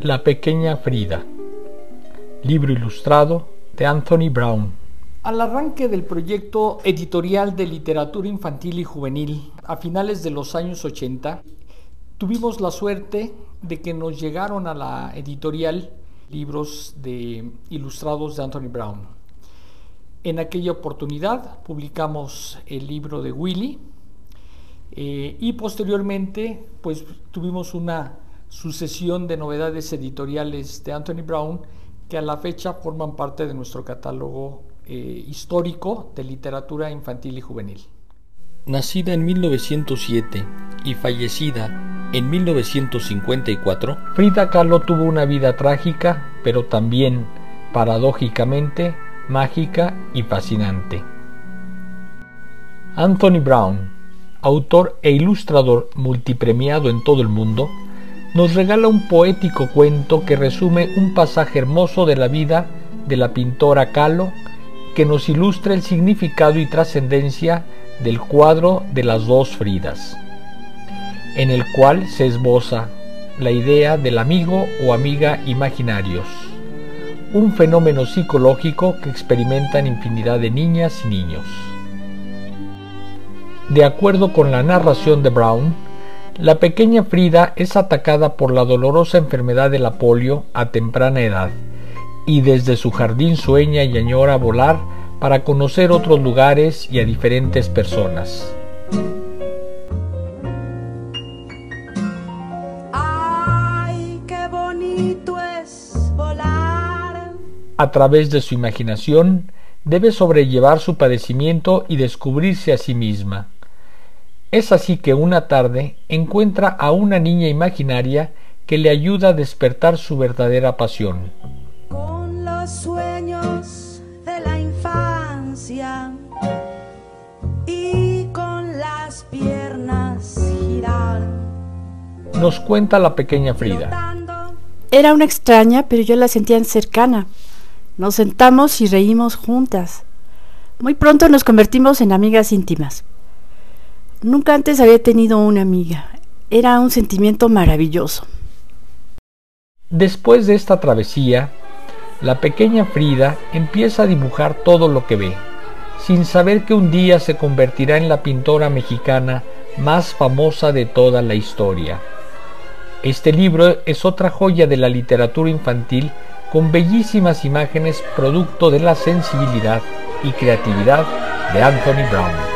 La pequeña Frida, libro ilustrado de Anthony Brown. Al arranque del proyecto editorial de literatura infantil y juvenil a finales de los años 80, tuvimos la suerte de que nos llegaron a la editorial libros de ilustrados de Anthony Brown. En aquella oportunidad publicamos el libro de Willy eh, y posteriormente pues tuvimos una sucesión de novedades editoriales de Anthony Brown que a la fecha forman parte de nuestro catálogo eh, histórico de literatura infantil y juvenil. Nacida en 1907 y fallecida en 1954, Frida Kahlo tuvo una vida trágica, pero también, paradójicamente, mágica y fascinante. Anthony Brown, autor e ilustrador multipremiado en todo el mundo, nos regala un poético cuento que resume un pasaje hermoso de la vida de la pintora Kahlo que nos ilustra el significado y trascendencia del cuadro de las dos Fridas, en el cual se esboza la idea del amigo o amiga imaginarios, un fenómeno psicológico que experimentan infinidad de niñas y niños. De acuerdo con la narración de Brown, la pequeña Frida es atacada por la dolorosa enfermedad de la polio a temprana edad y desde su jardín sueña y añora volar para conocer otros lugares y a diferentes personas. Ay, qué bonito es volar. A través de su imaginación debe sobrellevar su padecimiento y descubrirse a sí misma. Es así que una tarde encuentra a una niña imaginaria que le ayuda a despertar su verdadera pasión. Con los sueños de la infancia y con las piernas girar. Nos cuenta la pequeña Frida. Era una extraña, pero yo la sentía cercana. Nos sentamos y reímos juntas. Muy pronto nos convertimos en amigas íntimas. Nunca antes había tenido una amiga. Era un sentimiento maravilloso. Después de esta travesía, la pequeña Frida empieza a dibujar todo lo que ve, sin saber que un día se convertirá en la pintora mexicana más famosa de toda la historia. Este libro es otra joya de la literatura infantil con bellísimas imágenes producto de la sensibilidad y creatividad de Anthony Brown.